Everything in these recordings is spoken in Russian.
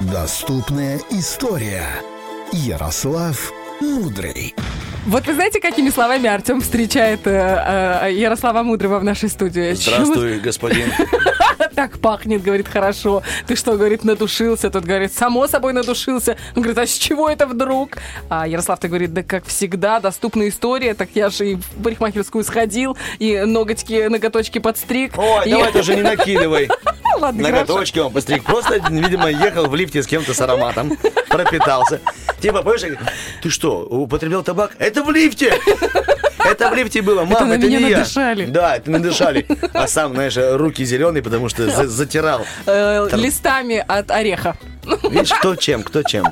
Доступная история. Ярослав Мудрый. Вот вы знаете, какими словами Артем встречает э, э, Ярослава Мудрого в нашей студии? Здравствуй, господин. Так пахнет, говорит, хорошо. Ты что, говорит, надушился? Тот говорит, само собой надушился. Он говорит, а с чего это вдруг? А Ярослав, ты говорит, да как всегда, доступная история. Так я же и в парикмахерскую сходил, и ноготки, ноготочки подстриг. Ой, и... давай тоже не накидывай. Ладно. Ноготочки он постриг. Просто, видимо, ехал в лифте с кем-то с ароматом, пропитался. Типа, понимаешь, я ты что, употреблял табак? Это в лифте! Это в лифте было, мам, на это, меня не я. надышали. Да, это надышали. А сам, знаешь, руки зеленые, потому что за- затирал. Э, листами от ореха. Видишь, кто чем, кто чем.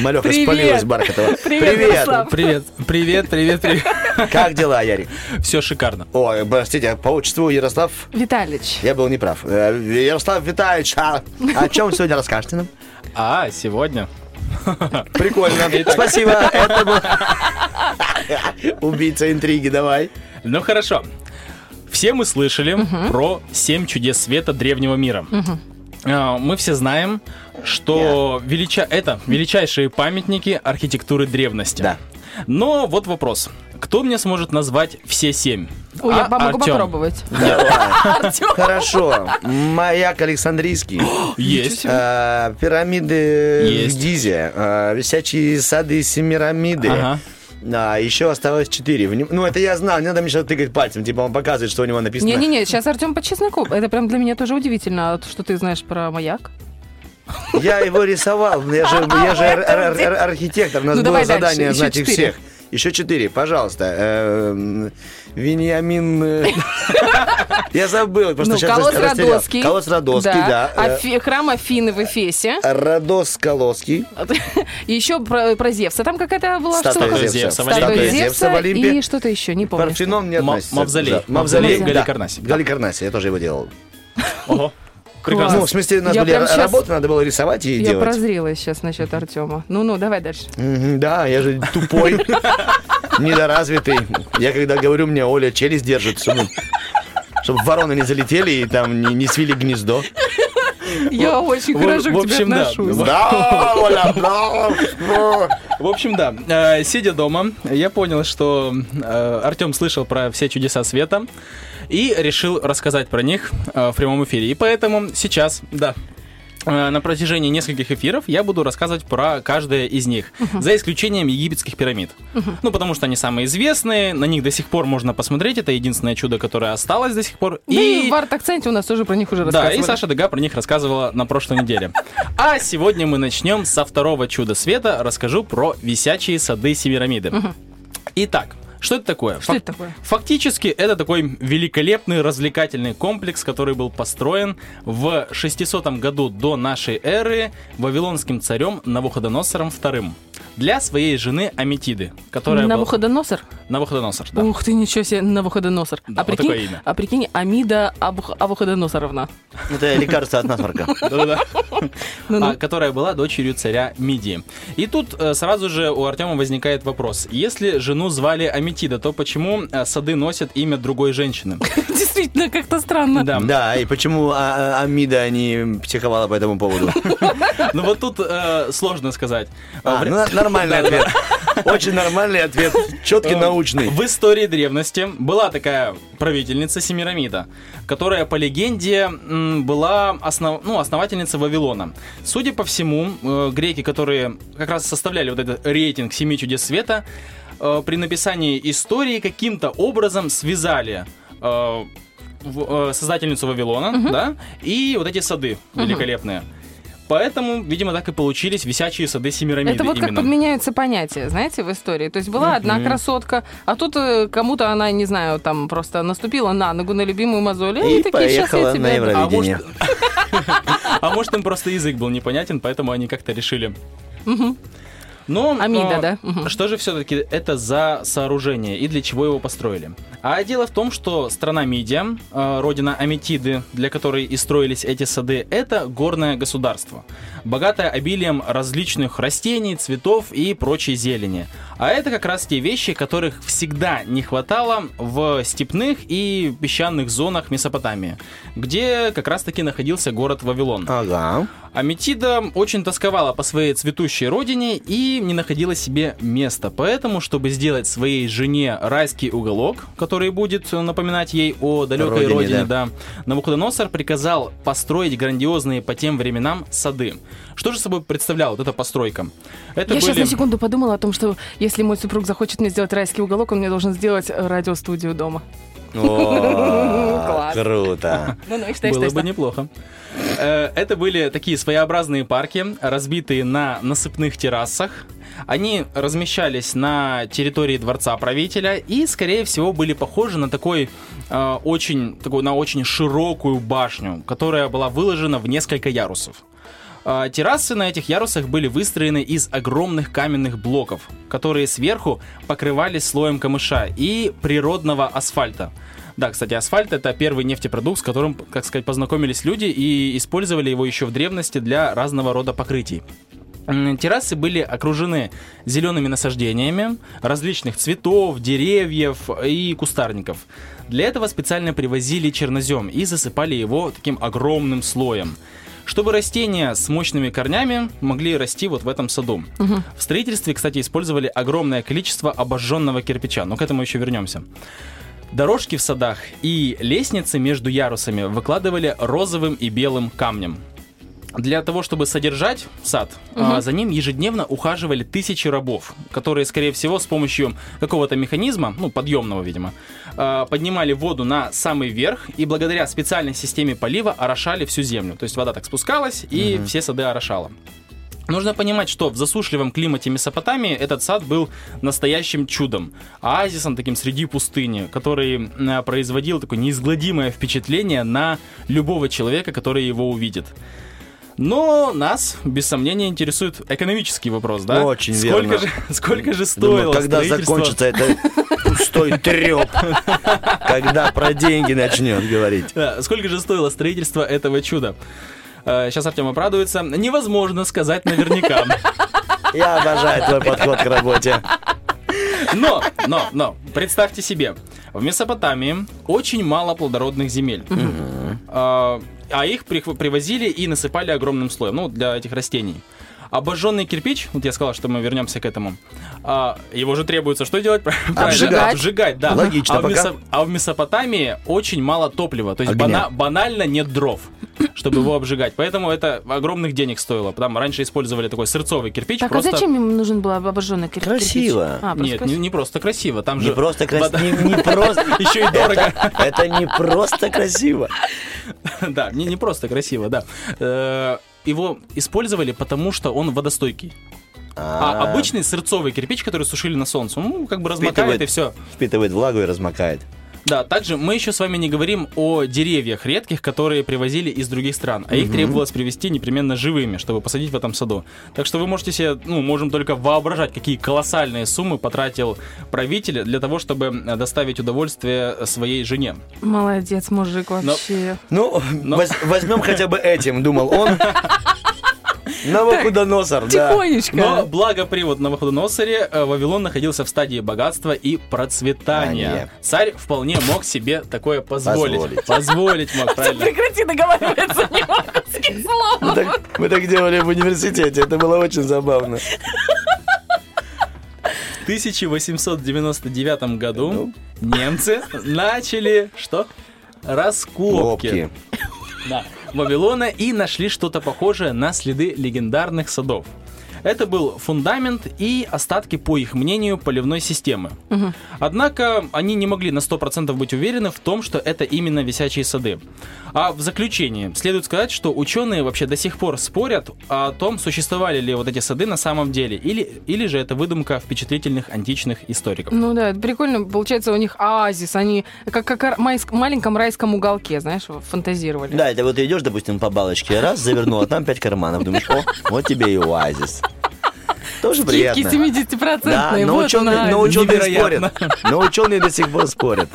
Малеха Привет. спалилась Бархатова. Привет, Ярослав. Привет, привет, привет, привет. Как дела, Ярик? Все шикарно. Ой, простите, по отчеству Ярослав, Виталич. я был неправ. Э, Ярослав Витальевич, а о чем сегодня расскажете нам? А, сегодня. Прикольно. Спасибо. Это был убийца интриги, давай. Ну хорошо. Все мы слышали про семь чудес света древнего мира. А, Мы все знаем, что велича... это величайшие памятники архитектуры древности. Да. Но вот вопрос. Кто мне сможет назвать все семь? Ой, я А, могу Артём? попробовать. Хорошо. Маяк Александрийский. Есть. э, Пирамиды в Гизе. э, Висячие сады Семирамиды. Ага. Да, еще осталось четыре. Вним- Ну, это я знал, не надо мне сейчас тыкать пальцем. Типа он показывает, что у него написано. Не-не-не, сейчас Артем по чесноку. Это прям для меня тоже удивительно, а что ты знаешь про маяк. Я его рисовал. Я же, я же ар- ар- ар- архитектор. У нас Ну, было давай дальше. задание Еще знать их четыре. всех. Еще четыре, пожалуйста. Эм, Вениамин... э, Я забыл, просто Ну, сейчас колосс растерял. Родосский. Колосс Родосский, да. Э, Афи- Храм Афины в Эфесе. Родос Колосский. И еще про, про Зевса. Там какая-то была Статуя штука. Зевса. Статуя Зевса в Олимпе. и что-то еще, не помню. Парфенон не относится. мавзолей. Мавзолей. Галикарнаси. Галикарнаси, я тоже его делал. Ого. Прекрасно. Ну, в смысле, у нас Я были работы, надо было рисовать и Я делать. прозрела сейчас насчет Артема. Ну-ну, давай дальше. Да, я же тупой, недоразвитый. Я когда говорю, мне Оля челюсть держит, чтобы, чтобы вороны не залетели и там не, не свили гнездо. Я очень хорошо к тебе отношусь. Да, Оля, да. В общем, да, э, сидя дома, я понял, что Артем слышал про все чудеса света и решил рассказать про них э, в прямом эфире. И поэтому сейчас, да, э, на протяжении нескольких эфиров я буду рассказывать про каждое из них, за исключением египетских пирамид. Ну, потому что они самые известные, на них до сих пор можно посмотреть, это единственное чудо, которое осталось до сих пор. Да и в арт-акценте у нас тоже про них уже Да, рассказывали. и Саша Дега про них рассказывала на прошлой неделе. А сегодня мы начнем со второго чуда света. Расскажу про висячие сады Семирамиды. Итак, что это такое? Что Фак- это такое? Фактически это такой великолепный развлекательный комплекс, который был построен в 600 году до нашей эры вавилонским царем Навуходоносором II для своей жены Аметиды, которая была... Навуходоносор? Навуходоносор, да. Ух ты, ничего себе, Навуходоносор. Да, а, вот прикинь, такое имя. а прикинь, Амида Абух- Авуходоносоровна. Это лекарство от насморка. Да-да-да. Ну-ну. а, которая была дочерью царя Мидии. И тут э, сразу же у Артема возникает вопрос. Если жену звали Аметида, то почему э, сады носят имя другой женщины? Действительно, как-то странно. Да. Да, и почему а- а- Амида не психовала по этому поводу? Ну вот тут э, сложно сказать. Нормальный ответ. Очень нормальный ответ. Четкий, Э, научный. В истории древности была такая правительница Семирамида, которая, по легенде, была основ... ну, основательницей Вавилона. Судя по всему, э, греки, которые как раз составляли вот этот рейтинг семи чудес света, э, при написании истории каким-то образом связали э, в- э, создательницу Вавилона, да, и вот эти сады великолепные. Поэтому, видимо, так и получились висячие сады Семирамиды Это вот как именно. подменяются понятия, знаете, в истории. То есть была одна красотка, а тут э, кому-то она, не знаю, там просто наступила на ногу на любимую мозоль, и, И такие, сейчас я тебя... на А может, Провидение. а может, им просто язык был непонятен, поэтому они как-то решили. Но, Амида, а, да? Мгм. Что же все-таки это за сооружение и для чего его построили? А дело в том, что страна Мидия, э, родина Аметиды, для которой и строились эти сады, это горное государство, богатое обилием различных растений, цветов и прочей зелени. А это как раз те вещи, которых всегда не хватало в степных и песчаных зонах Месопотамии, где как раз-таки находился город Вавилон. Ага. Аметида очень тосковала по своей цветущей родине и не находила себе места. Поэтому, чтобы сделать своей жене райский уголок, который будет напоминать ей о далекой Родине, родине, да. да, Навуходоносор приказал построить грандиозные по тем временам сады. Что же собой представляла вот эта постройка? Это Я сейчас были... на секунду подумала о том, что если мой супруг захочет мне сделать райский уголок, он мне должен сделать э, радиостудию дома. О. Круто. Ну, ну, Было бы что? неплохо. Э, Это были такие своеобразные парки, разбитые на насыпных террасах. Они размещались на территории дворца правителя и, скорее всего, были похожи на такой э, очень, такую, на очень широкую башню, которая была выложена в несколько ярусов. А, Террасы на этих ярусах были выстроены из огромных каменных блоков, которые сверху покрывались слоем камыша и природного асфальта. Да, кстати, асфальт это первый нефтепродукт, с которым, как сказать, познакомились люди и использовали его еще в древности для разного рода покрытий. Террасы были окружены зелеными насаждениями различных цветов, деревьев и кустарников. Для этого специально привозили чернозем и засыпали его таким огромным слоем чтобы растения с мощными корнями могли расти вот в этом саду. В строительстве, кстати, использовали огромное количество обожженного кирпича, но к этому еще вернемся. Дорожки в садах и лестницы между ярусами выкладывали розовым и белым камнем. Для того, чтобы содержать сад, а, за ним ежедневно ухаживали тысячи рабов, которые, скорее всего, с помощью какого-то механизма, ну, подъемного, видимо, а, поднимали воду на самый верх и благодаря специальной системе полива орошали всю землю. То есть вода так спускалась и все сады орошала. Нужно понимать, что в засушливом климате Месопотамии этот сад был настоящим чудом, оазисом таким среди пустыни, который э, производил такое неизгладимое впечатление на любого человека, который его увидит. Но нас, без сомнения, интересует экономический вопрос, да? Очень сколько верно. Же, сколько же стоило Думаю, когда закончится это пустой треп, когда про деньги начнет говорить. Сколько же стоило строительство этого чуда? Сейчас Артем обрадуется. Невозможно сказать наверняка. Я обожаю твой подход к работе. Но, но, но, представьте себе, в Месопотамии очень мало плодородных земель. А, их привозили и насыпали огромным слоем, ну, для этих растений. Обожженный кирпич, вот я сказал, что мы вернемся к этому, а, его же требуется что делать? Обжигать. Обжигать, да. Логично а, в. Месо- а в Месопотамии очень мало топлива, то есть бана- банально нет дров, чтобы его обжигать. Поэтому это огромных денег стоило. Там раньше использовали такой сырцовый кирпич. Так, просто... а зачем им нужен был обожженный кир- кирпич? Красиво. А, Нет, не, красиво. не просто красиво, там Не же просто вода- красиво. Не просто. еще и дорого. Это не просто красиво. Да, не, не просто красиво, да. Его использовали, потому что он водостойкий. А обычный сырцовый кирпич, который сушили на солнце, ну, как бы размокает и все. Впитывает влагу и размокает. Да, также мы еще с вами не говорим о деревьях редких, которые привозили из других стран, а их требовалось привезти непременно живыми, чтобы посадить в этом саду. Так что вы можете себе, ну, можем только воображать, какие колоссальные суммы потратил правитель для того, чтобы э, доставить удовольствие своей жене. Молодец, мужик, вообще. Ну, Но- воз- возьмем хотя бы этим, думал он. Навуходоносор, да. Тихонечко. Но благо при вот Навуходоносоре э, Вавилон находился в стадии богатства и процветания. Царь вполне мог себе такое позволить. Позволить. Мог, правильно. Прекрати договариваться, не могу Мы слова. так, мы так делали в университете, это было очень забавно. В 1899 году Ну. немцы начали что? Раскопки. Да, Вавилона и нашли что-то похожее на следы легендарных садов. Это был фундамент и остатки, по их мнению, поливной системы. Однако они не могли на 100% быть уверены в том, что это именно висячие сады. А в заключении следует сказать, что ученые вообще до сих пор спорят о том, существовали ли вот эти сады на самом деле, или, или же это выдумка впечатлительных античных историков. Ну да, это прикольно. Получается, у них оазис. Они как, как в майск- маленьком райском уголке, знаешь, фантазировали. Да, это вот ты идешь, допустим, по балочке, раз, завернул, а там пять карманов. Думаешь, о, вот тебе и оазис. Тоже Скидки приятно. 70%. Да, но вот ученые, она. но ученые Невероятно. спорят. Но ученые до сих пор спорят.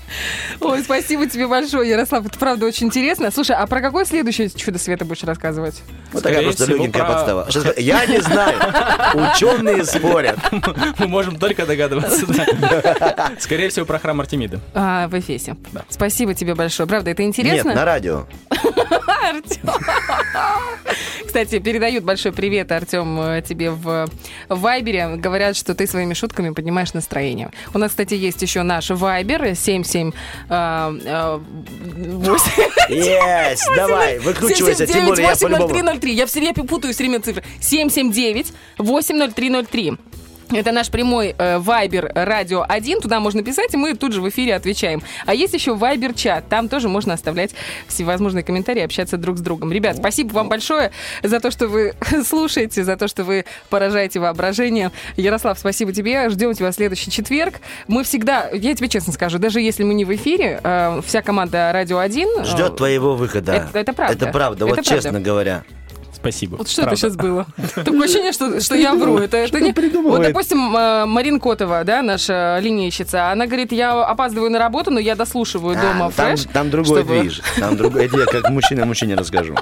Ой, спасибо тебе большое, Ярослав. Это правда очень интересно. Слушай, а про какое следующее чудо света будешь рассказывать? Вот такая Скорее просто всего, легенькая про- подстава. Сейчас- Я не знаю. Ученые спорят. Мы можем только догадываться. да. Скорее всего, про храм Артемиды. А, в Эфесе. Спасибо тебе большое. Правда, это Нет, интересно? на радио. Артём. Кстати, передают большой привет, Артем, э, тебе в Вайбере. Говорят, что ты своими шутками поднимаешь настроение. У нас, кстати, есть еще наш Вайбер 77 э, э, 8. Есть, давай, выкручивайся, тем более я по-любому. 80303. Я все время путаю все время цифры. 779 80303. Это наш прямой э, Радио 1. Туда можно писать, и мы тут же в эфире отвечаем. А есть еще Вайбер чат. Там тоже можно оставлять всевозможные комментарии, общаться друг с другом. Ребят, спасибо вам большое за то, что вы слушаете, за то, что вы поражаете воображение. Ярослав, спасибо тебе. Ждем тебя в следующий четверг. Мы всегда, я тебе честно скажу, даже если мы не в эфире, э, вся команда Радио 1 э, Ждет твоего выхода. Это- это правда. Это правда, вот Это правда. честно говоря. Спасибо. Вот что Правда. это сейчас было? Такое ощущение, что, что я вру. Это, это не... Вот, допустим, э, Марин Котова, да, наша линейщица, она говорит, я опаздываю на работу, но я дослушиваю дома А, там, фреш. там другой чтобы- движ. Там другой. Это я как мужчина мужчине расскажу.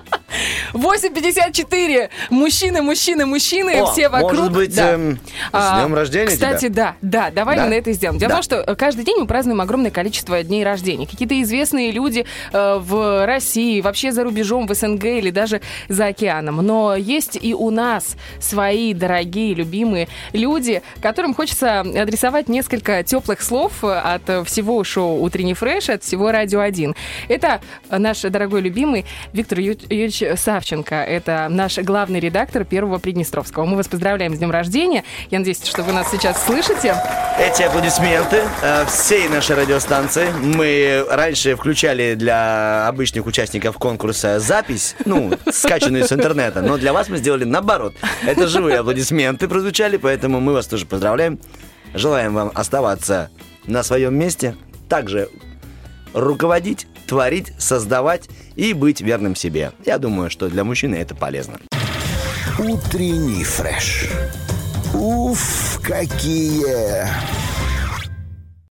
8.54. Мужчины, мужчины, мужчины, О, все вокруг. может быть, Да. эм, А, с днем рождения Кстати, тебя? да, да, давай Да? мы на это сделаем. Дело Да. в том, что э, каждый день мы празднуем огромное количество дней рождения. Какие-то известные люди э, в России, вообще за рубежом, в СНГ или даже за океаном. Но есть и у нас свои дорогие, любимые люди, которым хочется адресовать несколько теплых слов от э, всего шоу «Утренний фреш», от всего «Радио 1». Это наш дорогой любимый Виктор Юрьевич Савченко. Это наш главный редактор Первого Приднестровского. Мы вас поздравляем с днем рождения. Я надеюсь, что вы нас сейчас слышите. Эти аплодисменты э, всей нашей радиостанции. Мы раньше включали для обычных участников конкурса запись, ну, скачанную с интернета, но для вас мы сделали наоборот. Это живые аплодисменты прозвучали, поэтому мы вас тоже поздравляем. Желаем вам оставаться на своем месте, также руководить, творить, создавать и быть верным себе. Я думаю, что для мужчины это полезно. Утренний фреш. Уф, какие